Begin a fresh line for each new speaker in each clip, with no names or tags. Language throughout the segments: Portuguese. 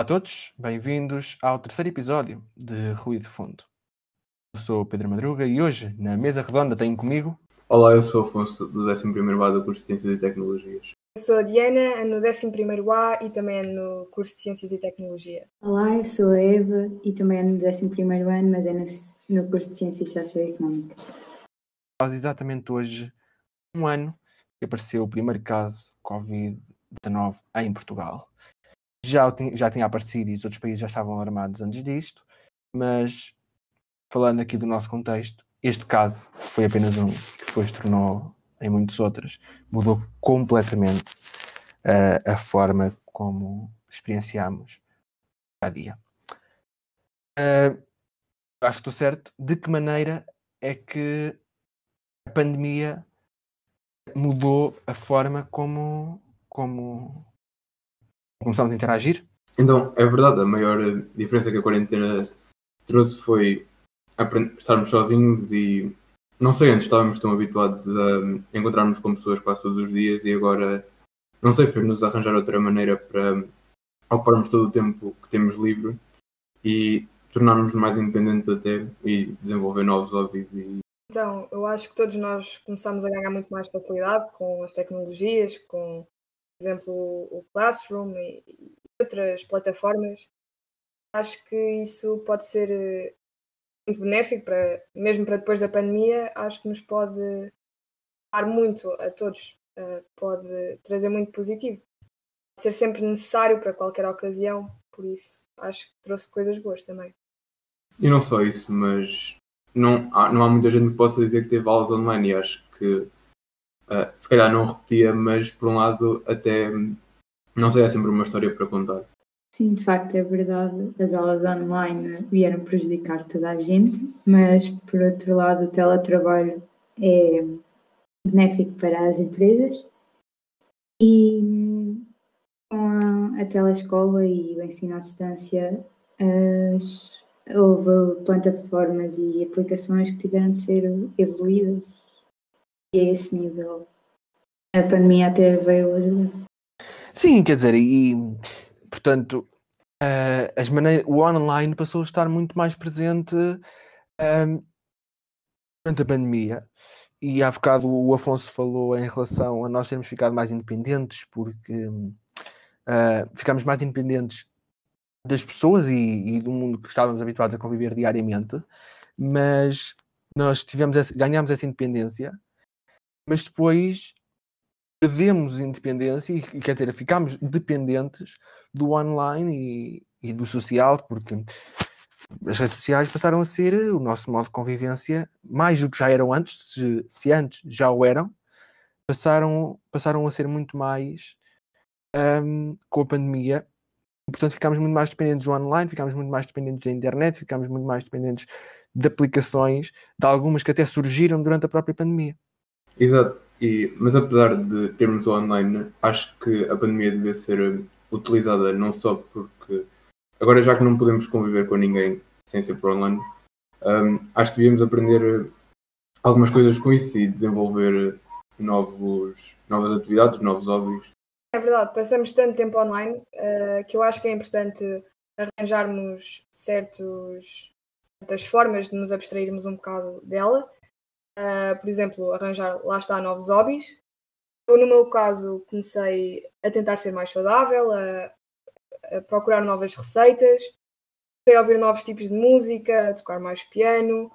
Olá a todos, bem-vindos ao terceiro episódio de Ruído de Fundo. Eu sou o Pedro Madruga e hoje, na mesa redonda, tenho comigo.
Olá, eu sou o Afonso do 11º A do curso de Ciências e Tecnologias.
Eu sou a Diana, no 11º A e também no curso de Ciências e Tecnologia.
Olá, eu sou a Eva e também no 11º ano, mas é no, no curso de Ciências Socioeconómicas.
Faz exatamente hoje um ano que apareceu o primeiro caso Covid-19 em Portugal. Já, já tinha aparecido e os outros países já estavam alarmados antes disto, mas falando aqui do nosso contexto, este caso foi apenas um que depois tornou em muitos outros, mudou completamente uh, a forma como experienciamos a dia. Uh, acho que estou certo. De que maneira é que a pandemia mudou a forma como, como começamos a interagir?
Então, é verdade, a maior diferença que a quarentena trouxe foi estarmos sozinhos e não sei, antes estávamos tão habituados a encontrarmos com pessoas quase todos os dias e agora, não sei, fez-nos arranjar outra maneira para ocuparmos todo o tempo que temos livre e tornarmos mais independentes até e desenvolver novos hobbies e
então, eu acho que todos nós começamos a ganhar muito mais facilidade com as tecnologias, com, exemplo, o Classroom e outras plataformas. Acho que isso pode ser eh, muito benéfico, para, mesmo para depois da pandemia, acho que nos pode dar muito a todos, uh, pode trazer muito positivo. Pode ser sempre necessário para qualquer ocasião, por isso acho que trouxe coisas boas também.
E não só isso, mas não há, não há muita gente que possa dizer que teve aulas online e acho que uh, se calhar não repetia, mas por um lado até não sei, é sempre uma história para contar.
Sim, de facto é verdade. As aulas online vieram prejudicar toda a gente, mas por outro lado o teletrabalho é benéfico para as empresas e com a, a telescola e o ensino à distância as, houve plataformas e aplicações que tiveram de ser evoluídas a esse nível a pandemia até veio ajudar.
Sim, quer dizer, e portanto, uh, as maneiras, o online passou a estar muito mais presente um, durante a pandemia. E há bocado o Afonso falou em relação a nós termos ficado mais independentes, porque uh, ficamos mais independentes das pessoas e, e, do mundo que estávamos habituados a conviver diariamente, mas nós tivemos essa, ganhamos essa independência, mas depois perdemos independência e, quer dizer, ficamos dependentes do online e, e, do social, porque as redes sociais passaram a ser o nosso modo de convivência, mais do que já eram antes, se, se antes já o eram, passaram, passaram a ser muito mais um, com a pandemia. Portanto, ficámos muito mais dependentes do online, ficámos muito mais dependentes da internet, ficámos muito mais dependentes de aplicações, de algumas que até surgiram durante a própria pandemia.
Exato. E, mas apesar de termos o online, acho que a pandemia devia ser utilizada não só porque agora já que não podemos conviver com ninguém sem ser por online, um, acho que devíamos aprender algumas coisas com isso e desenvolver novos, novas atividades, novos hobbies.
É verdade, passamos tanto tempo online uh, que eu acho que é importante arranjarmos certos, certas formas de nos abstrairmos um bocado dela Uh, por exemplo, arranjar, lá está, novos hobbies. Eu, no meu caso, comecei a tentar ser mais saudável, a, a procurar novas receitas, comecei a ouvir novos tipos de música, a tocar mais piano,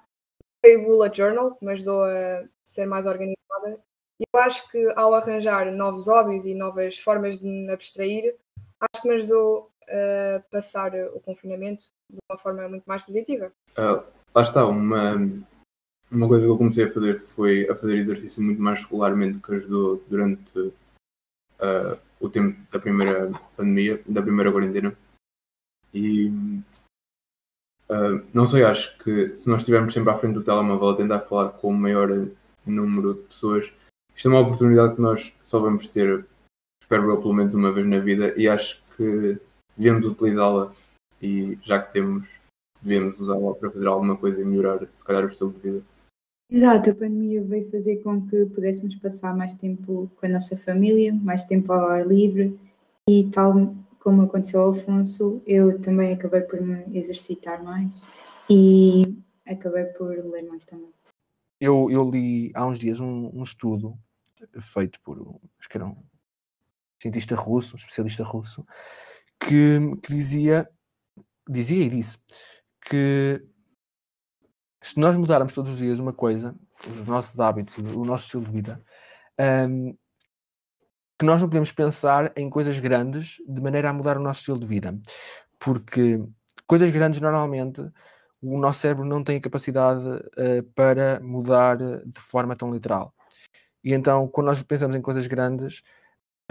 comecei o bullet journal, que me ajudou a ser mais organizada. E eu acho que ao arranjar novos hobbies e novas formas de me abstrair, acho que me ajudou a passar o confinamento de uma forma muito mais positiva.
Uh, lá está, uma, uma coisa que eu comecei a fazer foi a fazer exercício muito mais regularmente, que ajudou durante uh, o tempo da primeira pandemia, da primeira quarentena. E uh, não sei, acho que se nós estivermos sempre à frente do telemóvel a tentar falar com o maior número de pessoas, isto é uma oportunidade que nós só vamos ter, espero eu, pelo menos uma vez na vida, e acho que devemos utilizá-la e já que temos, devemos usá-la para fazer alguma coisa e melhorar, se calhar, o estilo de vida.
Exato, a pandemia veio fazer com que pudéssemos passar mais tempo com a nossa família, mais tempo ao ar livre e tal como aconteceu ao Afonso, eu também acabei por me exercitar mais e acabei por ler mais também.
Eu, eu li há uns dias um, um estudo feito por, acho que era um cientista russo, um especialista russo, que, que dizia, dizia e disse que se nós mudarmos todos os dias uma coisa, os nossos hábitos, o nosso estilo de vida, um, que nós não podemos pensar em coisas grandes de maneira a mudar o nosso estilo de vida. Porque coisas grandes, normalmente, o nosso cérebro não tem a capacidade uh, para mudar de forma tão literal. E então, quando nós pensamos em coisas grandes,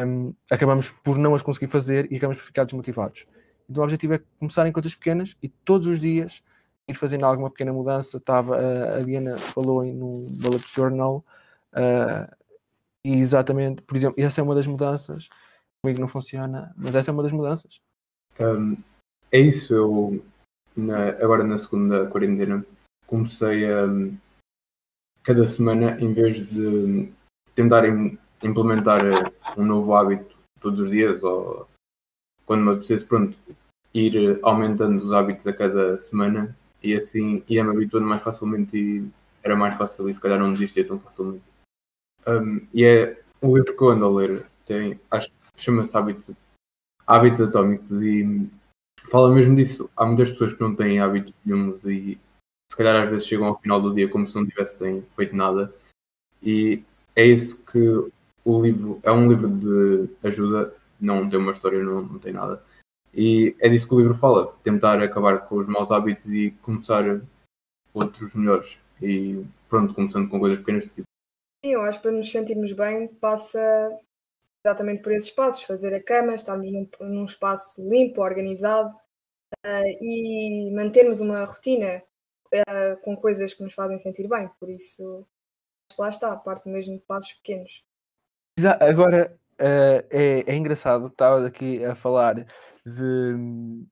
um, acabamos por não as conseguir fazer e acabamos por ficar desmotivados. Então, o objetivo é começar em coisas pequenas e todos os dias ir fazendo alguma pequena mudança. Estava, a Diana falou no Bullet Journal. Uh, e exatamente, por exemplo, essa é uma das mudanças. Comigo não funciona, mas essa é uma das mudanças.
Um, é isso, eu na, agora na segunda quarentena comecei a cada semana, em vez de tentar implementar um novo hábito todos os dias ou quando me apetecesse, pronto, ir aumentando os hábitos a cada semana e assim ia-me habituando mais facilmente e era mais fácil e se calhar não desistia tão facilmente. Um, e é um livro que eu ando a ler, tem, acho chama-se Hábitos, Hábitos Atómicos e fala mesmo disso. Há muitas pessoas que não têm hábitos nenhums e se calhar às vezes chegam ao final do dia como se não tivessem feito nada. E é isso que o livro é um livro de ajuda, não tem uma história, não, não tem nada. E é disso que o livro fala, tentar acabar com os maus hábitos e começar outros melhores. E pronto, começando com coisas pequenas, tipo
Sim, eu acho que para nos sentirmos bem passa exatamente por esses passos, fazer a cama, estarmos num, num espaço limpo, organizado uh, e mantermos uma rotina uh, com coisas que nos fazem sentir bem. Por isso, lá está, parte mesmo de passos pequenos.
Agora, uh, é, é engraçado, estava aqui a falar de,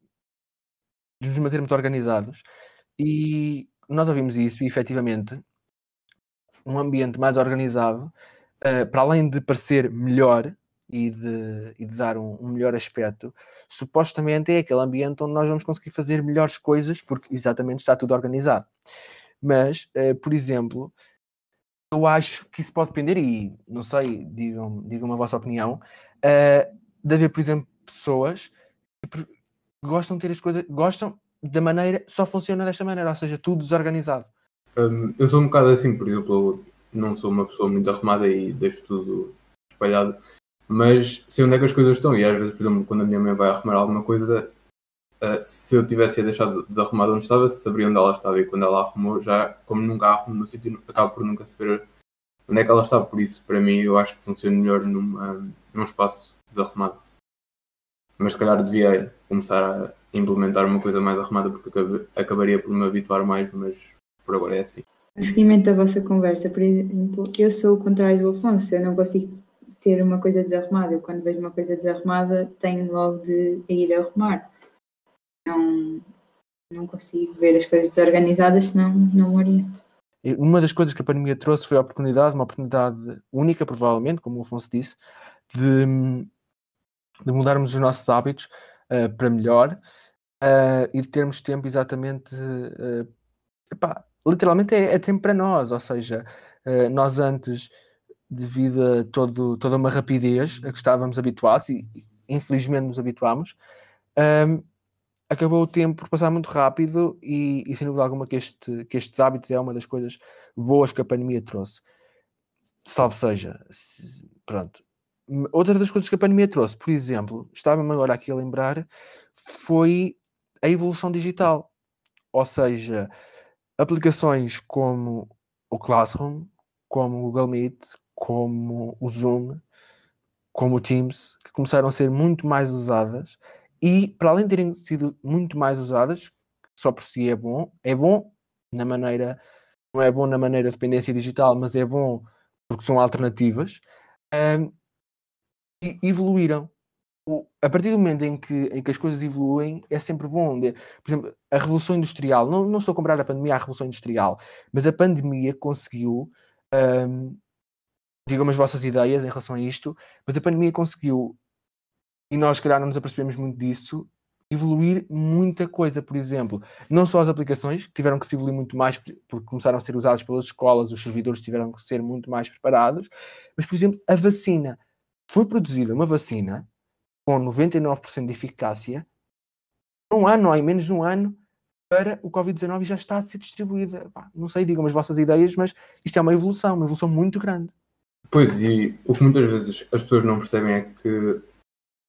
de nos mantermos organizados e nós ouvimos isso e efetivamente um ambiente mais organizado, uh, para além de parecer melhor e de, e de dar um, um, melhor aspecto, supostamente é aquele ambiente onde nós vamos conseguir fazer melhores coisas, porque exatamente está tudo organizado. Mas, uh, por exemplo, eu acho que isso pode depender, e não sei, digam, digam a vossa opinião, uh, de haver, por exemplo, pessoas gostam de ter as coisas, gostam da maneira, só funciona desta maneira, ou seja, tudo desorganizado.
Um, eu sou um bocado assim, por exemplo, não sou uma pessoa muito arrumada e deixo tudo espalhado, mas sei onde é que as coisas estão. E às vezes, por exemplo, quando a minha mãe vai arrumar alguma coisa, uh, se eu tivesse deixado desarrumado onde estava, sabia onde ela estava. E quando ela arrumou, já, como nunca arrumo no sítio, acabo por nunca saber onde é que ela estava. Por isso, para mim, eu acho que funciona melhor numa, num espaço desarrumado. Mas se calhar devia começar a implementar uma coisa mais arrumada, porque acabaria por me habituar mais, mas por agora é assim.
No seguimento da vossa conversa, por exemplo, eu sou o contrário do Afonso, eu não consigo ter uma coisa desarrumada. Eu, quando vejo uma coisa desarrumada, tenho logo de ir arrumar. Não, não consigo ver as coisas desorganizadas, senão não me oriento.
Uma das coisas que a pandemia trouxe foi a oportunidade, uma oportunidade única, provavelmente, como o Afonso disse, de, de mudarmos os nossos hábitos uh, para melhor uh, e de termos tempo exatamente uh, epá, literalmente é, é, tempo para nós, ou seja, nós antes, devido a todo, toda uma rapidez a que estávamos habituados, e infelizmente nos habituámos, um, ehm, acabou o tempo por passar muito rápido e, e sem dúvida alguma que, este, que estes hábitos é uma das coisas boas que a pandemia trouxe. Salve seja, pronto. Outra das coisas que a pandemia trouxe, por exemplo, estava-me agora aqui a lembrar, foi a evolução digital. Ou seja, aplicações como o Classroom, como o Google Meet, como o Zoom, como o Teams, que começaram a ser muito mais usadas e, para além de terem sido muito mais usadas, só por si é bom, é bom na maneira, não é bom na maneira de dependência digital, mas é bom porque são alternativas, um, evoluíram a partir do momento em que, em que as coisas evoluem, é sempre bom. Por exemplo, a Revolução Industrial, não, não estou a comprar a pandemia à Revolução Industrial, mas a pandemia conseguiu, um, digam as vossas ideias em relação a isto, mas a pandemia conseguiu e nós, calhar, não nos apercebemos muito disso, evoluir muita coisa. Por exemplo, não só as aplicações, que tiveram que se evoluir muito mais porque começaram a ser usadas pelas escolas, os servidores tiveram que ser muito mais preparados, mas, por exemplo, a vacina. Foi produzida uma vacina com 99% de eficácia um ano, ou em menos de um ano, para o Covid-19 já está a ser distribuída. não sei, digam as vossas ideias, mas isto é uma evolução, uma evolução muito grande.
Pois, e o que muitas vezes as pessoas não percebem é que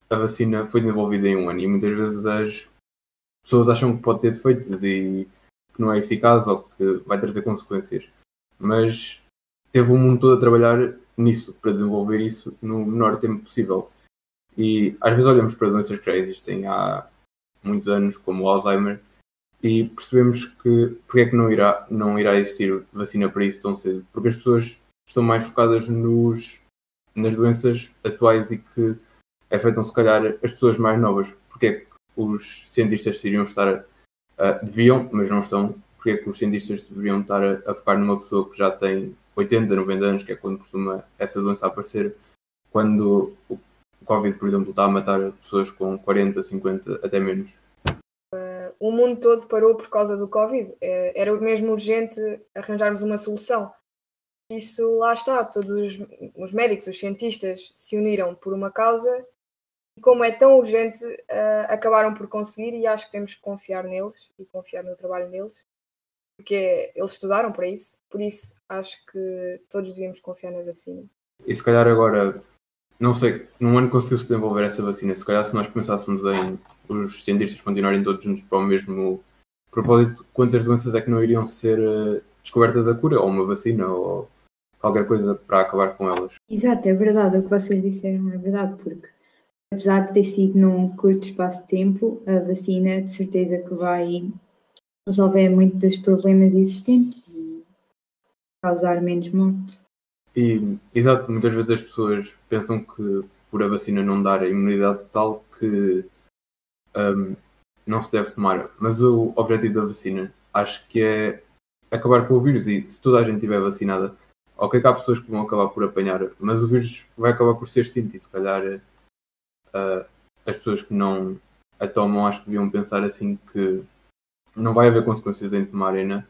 a vacina foi desenvolvida em um ano e muitas vezes as pessoas acham que pode ter defeitos e que não é eficaz ou que vai trazer consequências. Mas teve o mundo todo a trabalhar nisso, para desenvolver isso no menor tempo possível. E às vezes olhamos para doenças que já existem há muitos anos, como o Alzheimer, e percebemos que porque é que não irá, não irá existir vacina para isso tão cedo? Porque as pessoas estão mais focadas nos, nas doenças atuais e que afetam se calhar as pessoas mais novas. Porque é que os cientistas iriam estar, deviam, mas não estão, porque é que os cientistas deveriam estar a, a focar numa pessoa que já tem 80, 90 anos, que é quando costuma essa doença aparecer, quando o Covid, por exemplo, está a matar pessoas com 40, 50, até menos.
Uh, o mundo todo parou por causa do Covid. Uh, era mesmo urgente arranjarmos uma solução. Isso lá está, todos os, os, médicos, os cientistas se uniram por uma causa e como é tão urgente, uh, acabaram por conseguir e acho que temos que confiar neles e confiar no trabalho deles, porque eles estudaram para isso, por isso acho que todos devíamos confiar na vacina.
E se calhar agora não sei, num ano conseguiu-se desenvolver essa vacina. Se calhar, se nós pensássemos em os cientistas continuarem todos juntos para o mesmo propósito, quantas doenças é que não iriam ser uh, descobertas a cura, ou uma vacina, ou qualquer coisa para acabar com elas?
Exato, é verdade. O que vocês disseram é verdade, porque apesar de ter sido num curto espaço de tempo, a vacina de certeza que vai resolver muito dos problemas existentes e causar menos morte.
E, exato, muitas vezes as pessoas pensam que por a vacina não dar a imunidade tal que um, não se deve tomar. Mas o objetivo da vacina acho que é acabar com o vírus e se toda a gente estiver vacinada, ok que há pessoas que vão acabar por apanhar, mas o vírus vai acabar por ser extinto e se calhar uh, as pessoas que não a tomam acho que deviam pensar assim que não vai haver consequências em tomarem-na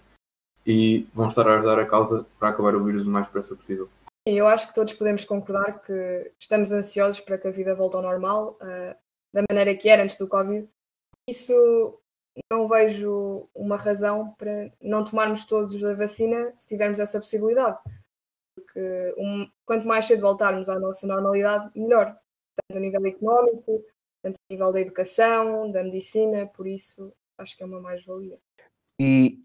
e vão estar a ajudar a causa para acabar o vírus o mais depressa possível.
Eu acho que todos podemos concordar que estamos ansiosos para que a vida volte ao normal, uh, da maneira que era antes do Covid. Isso não vejo uma razão para não tomarmos todos a vacina se tivermos essa possibilidade. Porque um, quanto mais cedo voltarmos à nossa normalidade, melhor. Tanto a nível económico, tanto a nível da educação, da medicina, por isso acho que é uma mais-valia.
E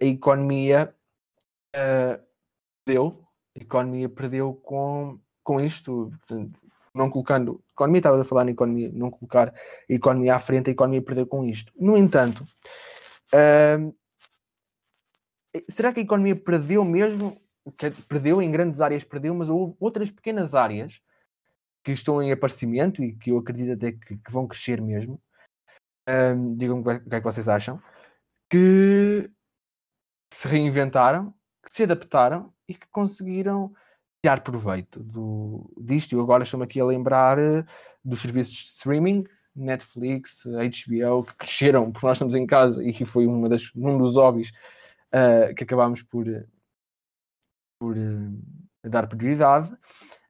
a economia uh, deu, a economia perdeu com, com isto, não colocando, economia estava a falar na economia, não colocar a economia à frente, a economia perdeu com isto. No entanto, uh, será que a economia perdeu mesmo? Perdeu em grandes áreas, perdeu, mas houve outras pequenas áreas que estão em aparecimento e que eu acredito até que, que vão crescer mesmo. Um, digam o que é que vocês acham. Que se reinventaram, que se adaptaram e que conseguiram tirar proveito do, disto. Eu agora estou-me aqui a lembrar eh, dos serviços de streaming, Netflix, HBO, que cresceram porque nós estamos em casa e que foi uma das, um dos hobbies uh, que acabámos por, por uh, dar prioridade.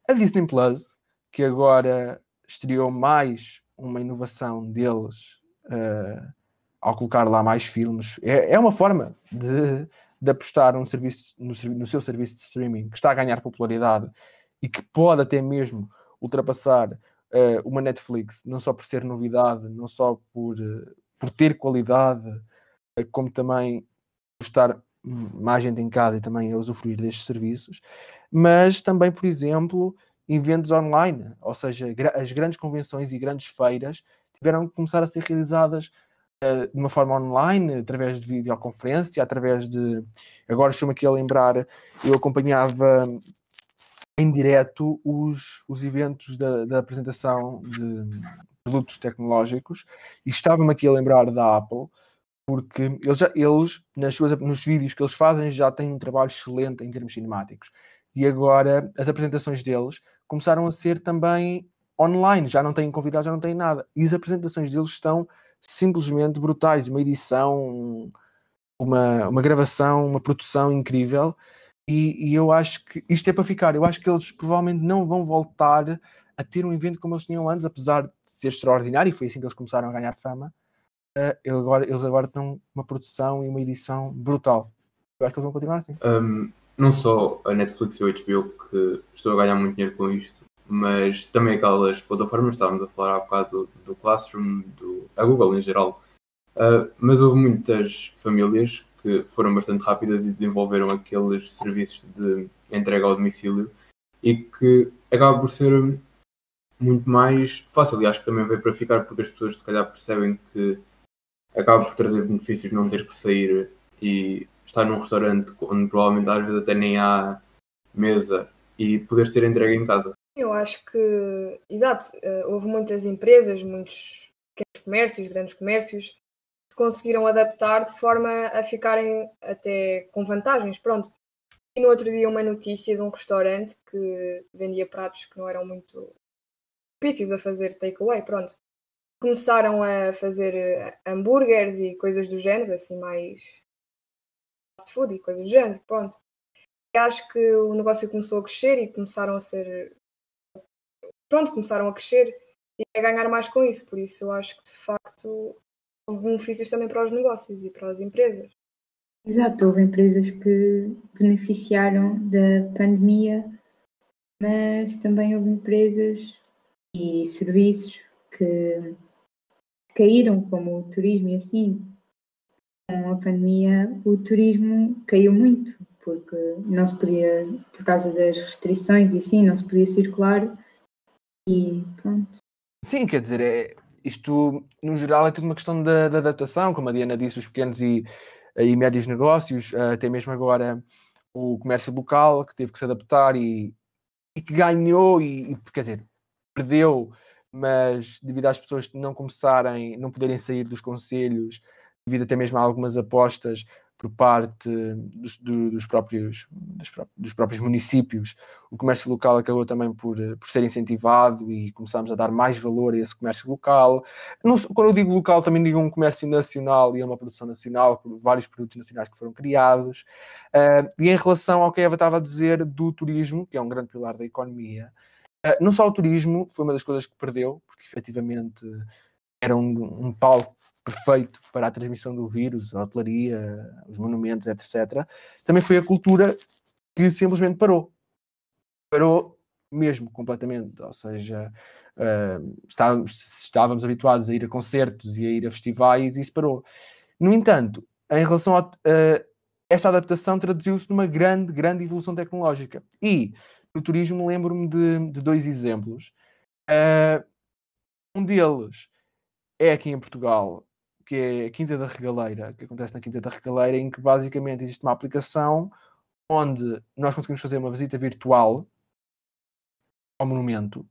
A Disney Plus, que agora estreou mais uma inovação deles uh, ao colocar lá mais filmes. É, é uma forma de, de apostar um serviço, no, no, seu serviço de streaming que está a ganhar popularidade e que pode até mesmo ultrapassar uh, uma Netflix, não só por ser novidade, não só por, uh, por ter qualidade, como também por estar mais gente em casa e também a usufruir destes serviços, mas também, por exemplo, eventos online, ou seja, as grandes convenções e grandes feiras tiveram que começar a ser realizadas uh, de uma forma online, através de videoconferência, através de. Agora estou-me aqui a lembrar, eu acompanhava em direto os, os eventos da, da apresentação de produtos tecnológicos e estava-me aqui a lembrar da Apple porque eles, já, eles nas suas, nos vídeos que eles fazem já têm um trabalho excelente em termos cinemáticos e agora as apresentações deles começaram a ser também online, já não têm convidados, já não têm nada. E as apresentações deles estão simplesmente brutais. Uma edição, uma, uma gravação, uma produção incrível. E, e, eu acho que isto é para ficar. Eu acho que eles provavelmente não vão voltar a ter um evento como eles tinham antes, apesar de ser extraordinário, e foi assim que eles começaram a ganhar fama. Uh, eles, agora, eles agora estão uma produção e uma edição brutal. Eu acho que eles vão continuar assim.
Um, não só a Netflix e o HBO que estou a ganhar muito dinheiro com isto, mas também aquelas plataformas, estávamos a falar há bocado do, do Classroom, do, a Google em geral. Uh, mas houve muitas famílias que foram bastante rápidas e desenvolveram aqueles serviços de entrega ao domicílio e que acaba por ser muito mais fácil e acho que também veio para ficar porque as pessoas se calhar percebem que acaba por trazer benefícios não ter que sair e estar num restaurante onde provavelmente às vezes até nem há mesa e poder ser entregue em casa.
Eu acho que, exato, eh, houve muitas empresas, muitos pequenos comércios, grandes comércios, que conseguiram adaptar de forma a ficarem até com vantagens. Pronto. E no outro dia uma notícia de um restaurante que vendia pratos que não eram muito propícios a fazer takeaway, pronto. Começaram a fazer eh, hambúrgueres e coisas do género, assim mais fast food e coisas do género, pronto. E acho que o negócio começou a crescer e começaram a ser pronto, começaram a crescer e a ganhar mais com isso. Por isso eu acho que de facto houve benefícios também para os negócios e para as empresas.
Exato, houve empresas que beneficiaram da pandemia, mas também houve empresas e serviços que caíram, como o turismo e assim. Com a pandemia, o turismo caiu muito, porque não se podia, por causa das restrições e assim, não se podia circular pronto.
Sim, quer dizer, é, isto no geral é tudo uma questão da, da adaptação, como a Diana disse, os pequenos e, e médios negócios, até mesmo agora o comércio local que teve que se adaptar e, e que ganhou e, e, quer dizer, perdeu, mas devido às pessoas não começarem, não poderem sair dos conselhos, devido até mesmo a algumas apostas, por parte dos, dos, próprios, dos próprios municípios, o comércio local acabou também por, por ser incentivado e começamos a dar mais valor a esse comércio local. Não, quando eu digo local, também digo um comércio nacional e é uma produção nacional, por vários produtos nacionais que foram criados. Uh, e em relação ao que a Eva estava a dizer do turismo, que é um grande pilar da economia, uh, não só o turismo foi uma das coisas que perdeu, porque efetivamente era um, um palco perfeito para a transmissão do vírus, a hotelaria, os monumentos, etc. Também foi a cultura que simplesmente parou. Parou mesmo completamente. Ou seja, uh, estávamos, estávamos, habituados a ir a concertos e a ir a festivais e isso parou. No entanto, em relação a uh, esta adaptação traduziu-se numa grande, grande evolução tecnológica. E no turismo lembro-me de, de, dois exemplos. Uh, um deles é aqui em Portugal que é a Quinta da Regaleira, que acontece na Quinta da Regaleira, em que basicamente existe uma aplicação onde nós conseguimos fazer uma visita virtual ao monumento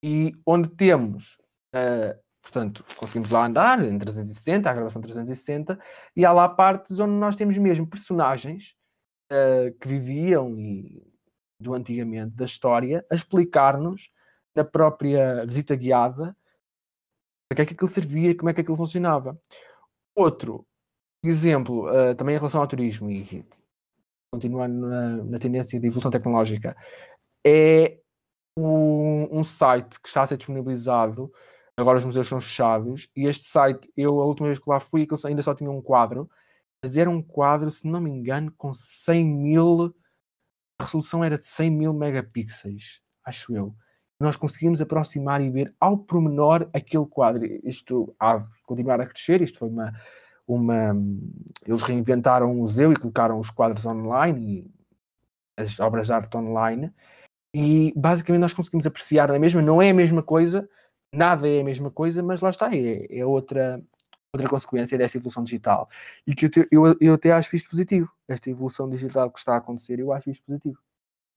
e onde temos, uh, portanto, conseguimos lá andar em 360, a gravação 360, e há lá partes onde nós temos mesmo personagens uh, que viviam e do antigamente da história a explicar-nos na própria visita guiada para que é que aquilo servia, como é que aquilo funcionava. Outro exemplo, uh, também em relação ao turismo, e continuando na, na tendência de evolução tecnológica, é um, um, site que está a ser disponibilizado. Agora os museus são fechados, e este site, eu a última vez que lá fui, ainda só tinha um quadro, mas era um quadro, se não me engano, com 100 mil. A resolução era de 100 mil megapixels, acho eu nós conseguimos aproximar e ver ao pormenor aquele quadro. Isto há de continuar a crescer, isto foi uma, uma. Eles reinventaram o museu e colocaram os quadros online e as obras de arte online, e basicamente nós conseguimos apreciar a mesma, não é a mesma coisa, nada é a mesma coisa, mas lá está, é, é outra, outra consequência desta evolução digital. E que eu, te, eu, eu até acho isto positivo, esta evolução digital que está a acontecer, eu acho isto positivo.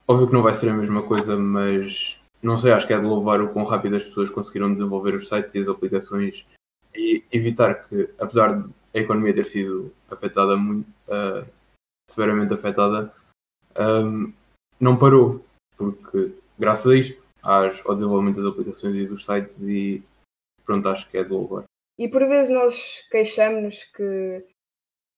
Óbvio que não vai ser a mesma coisa, mas não sei, acho que é de louvar o quão rápido as pessoas conseguiram desenvolver os sites e as aplicações e evitar que, apesar de a economia ter sido afetada muito, uh, severamente afetada, um, não parou, porque graças a isto às, ao desenvolvimento das aplicações e dos sites e pronto, acho que é de louvar.
E por vezes nós queixamos que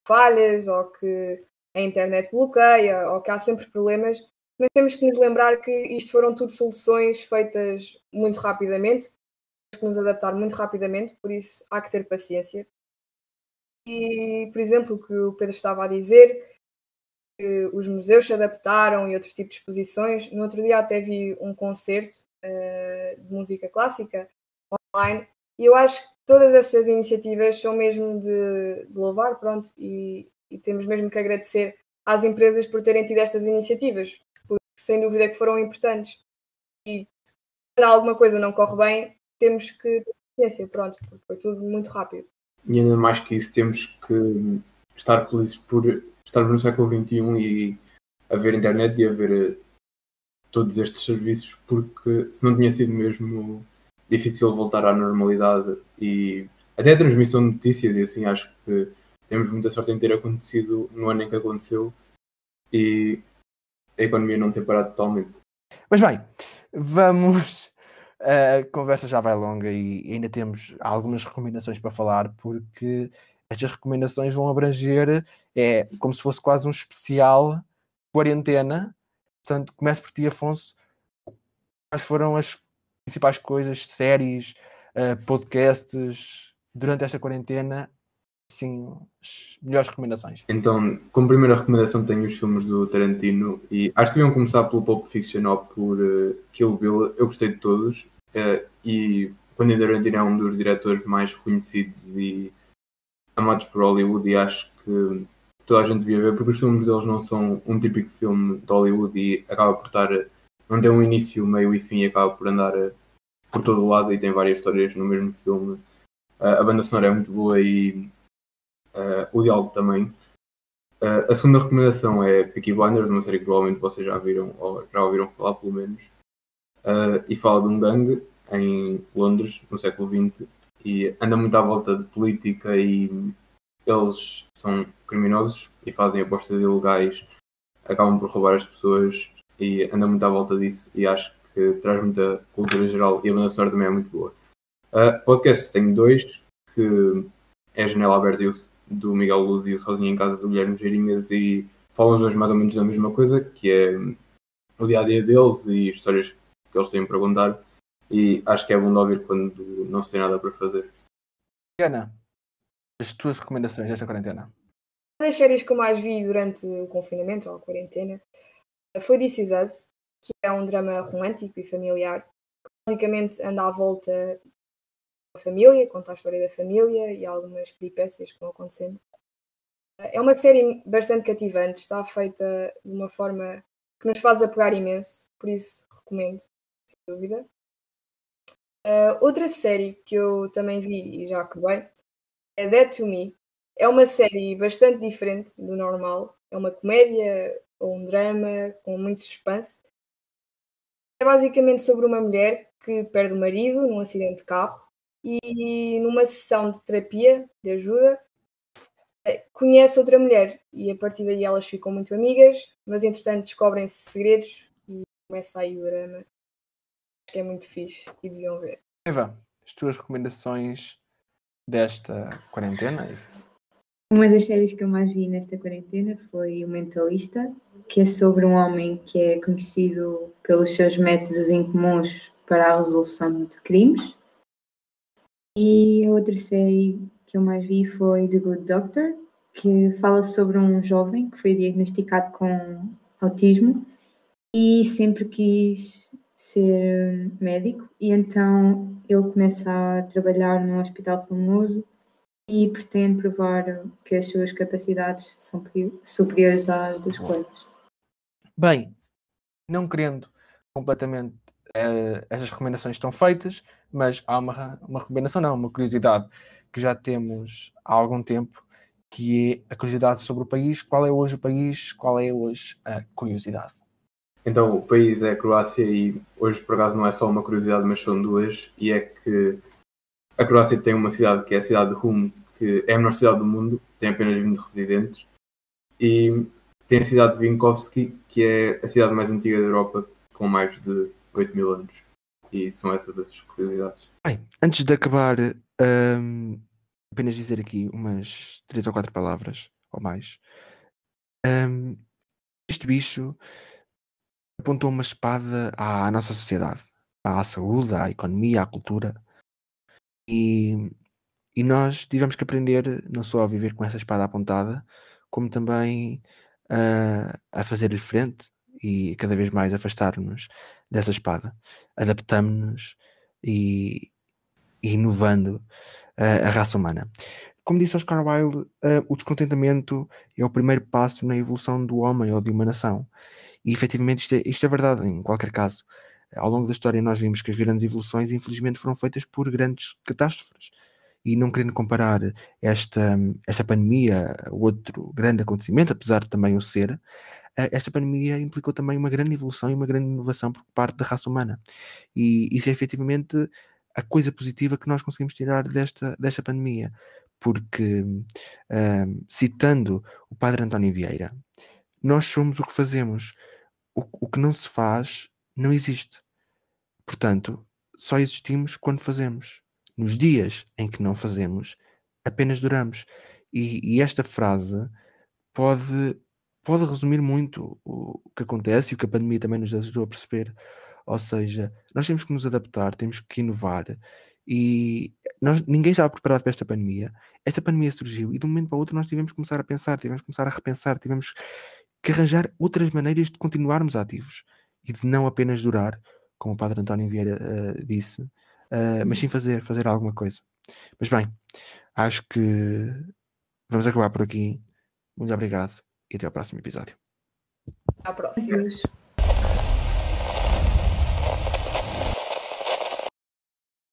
falhas ou que a internet bloqueia ou que há sempre problemas, mas temos que nos lembrar que isto foram tudo soluções feitas muito rapidamente, temos que nos adaptar muito rapidamente, por isso há que ter paciência. E, por exemplo, o que o Pedro estava a dizer, que os museus se adaptaram e outro tipo de exposições. No outro dia até vi um concerto uh, de música clássica online e eu acho que todas estas iniciativas são mesmo de, de louvar, pronto, e, e, temos mesmo que agradecer às empresas por terem tido estas iniciativas, sem dúvida que foram importantes. E quando alguma coisa não corre bem, temos que ter paciência, pronto, porque foi tudo muito rápido.
E ainda mais que isso, temos que estar felizes por estarmos no século XXI e haver internet e haver todos estes serviços, porque se não tinha sido mesmo difícil voltar à normalidade e até a transmissão de notícias e assim acho que temos muita sorte em ter acontecido no ano em que aconteceu e a economia não ter parado totalmente.
Mas bem, vamos. A conversa já vai longa e ainda temos algumas recomendações para falar, porque estas recomendações vão abranger, é como se fosse quase um especial quarentena. Portanto, começo por ti, Afonso. Quais foram as principais coisas, séries, uh, podcasts durante esta quarentena? Sim, as melhores recomendações.
Então, como primeira recomendação, tenho os filmes do Tarantino e acho que deviam começar pelo Pulp Fiction ou por uh, Kill Bill. Eu gostei de todos uh, e Quentin Tarantino é um dos diretores mais reconhecidos e amados por Hollywood e acho que toda a gente devia ver porque os filmes deles não são um típico filme de Hollywood e acaba por estar não tem um início, meio e fim e acaba por andar por todo o lado e tem várias histórias no mesmo filme. A banda sonora é muito boa e uh, o diálogo também. Uh, a segunda recomendação é Peaky Blinders, uma série que provavelmente vocês já viram ou já ouviram falar pelo menos. e fala de um gangue em Londres, no século XX, e anda muito à volta de política e eles são criminosos e fazem apostas ilegais, acabam por roubar as pessoas e anda muito à volta disso e acho que traz muita cultura geral e a banda sonora também é muito boa. Uh, podcast tenho dois, que é a Janela Aberta do Miguel Luz e o Sozinho em Casa do Guilherme Geirinhas e falam os dois mais ou menos da mesma coisa, que é o dia a dia deles e histórias que eles têm para contar e acho que é bom de ouvir quando não se tem nada para fazer.
Ana, as tuas recomendações desta quarentena?
Uma das séries que eu mais vi durante o confinamento ou a quarentena foi This Is Us, que é um drama romântico e familiar, que basicamente anda à volta família, conta a história da família e algumas peripécias que vão acontecendo. É uma série bastante cativante, está feita de uma forma que nos faz apegar imenso, por isso recomendo, sem dúvida. Uh, outra série que eu também vi e já acabei é Dead to Me. É uma série bastante diferente do normal. É uma comédia ou um drama com muito suspense. É basicamente sobre uma mulher que perde o marido num acidente de carro e numa sessão de terapia, de ajuda, eh, conhece outra mulher e a partir daí elas ficam muito amigas, mas entretanto descobrem-se segredos e começa aí o drama. Acho que é muito fixe e deviam ver.
Eva, as tuas recomendações desta quarentena?
Uma das séries que eu mais vi nesta quarentena foi O Mentalista, que é sobre um homem que é conhecido pelos seus métodos incomuns para a resolução de crimes. E a outra série que eu mais vi foi The Good Doctor, que fala sobre um jovem que foi diagnosticado com autismo e sempre quis ser médico e então ele começa a trabalhar num hospital famoso e pretende provar que as suas capacidades são superiores às dos colegas.
Bem, não querendo completamente uh, estas recomendações estão feitas, mas há uma, uma recomendação, não, uma curiosidade que já temos há algum tempo, que é a curiosidade sobre o país. Qual é hoje o país? Qual é hoje a curiosidade?
Então, o país é a Croácia e hoje, por acaso, não é só uma curiosidade, mas são duas, e é que a Croácia tem uma cidade que é a cidade de Rum, que é a menor cidade do mundo, tem apenas 20 residentes, e tem a cidade de Vinkovski, que é a cidade mais antiga da Europa, com mais de 8 mil anos. E são essas as curiosidades.
Bem, antes de acabar, hum, apenas dizer aqui umas três ou quatro palavras ou mais. Hum, este bicho apontou uma espada à nossa sociedade, à saúde, à economia, à cultura. E, e nós tivemos que aprender não só a viver com essa espada apontada, como também uh, a fazer-lhe frente e cada vez mais afastar-nos dessa espada. Adaptamos-nos e, e, inovando a raça humana. Como disse Oscar Wilde, uh, o descontentamento é o primeiro passo na evolução do homem ou de uma nação. E efetivamente isto é, isto é verdade em qualquer caso. Ao longo da história nós vimos que as grandes evoluções infelizmente foram feitas por grandes catástrofes. E não querendo comparar esta, esta pandemia a outro grande acontecimento, apesar de também o ser, esta pandemia implicou também uma grande evolução e uma grande inovação por parte da raça humana. E isso é efetivamente a coisa positiva que nós conseguimos tirar desta, desta pandemia. Porque, um, citando o padre António Vieira, nós somos o que fazemos. O, o que não se faz não existe. Portanto, só existimos quando fazemos. Nos dias em que não fazemos, apenas duramos. E, e esta frase pode, pode resumir muito o, que acontece e o que a pandemia também nos ajudou a perceber. Ou seja, nós temos que nos adaptar, temos que inovar e nós, ninguém estava preparado para esta pandemia. Esta pandemia surgiu e de um momento para o outro nós tivemos que começar a pensar, tivemos que começar a repensar, tivemos que arranjar outras maneiras de continuarmos ativos e de não apenas durar, como o Padre António Vieira uh, disse, uh, mas sim fazer, fazer alguma coisa. Mas bem, acho que vamos acabar por aqui. Muito obrigado e até ao próximo episódio.
Até à próxima.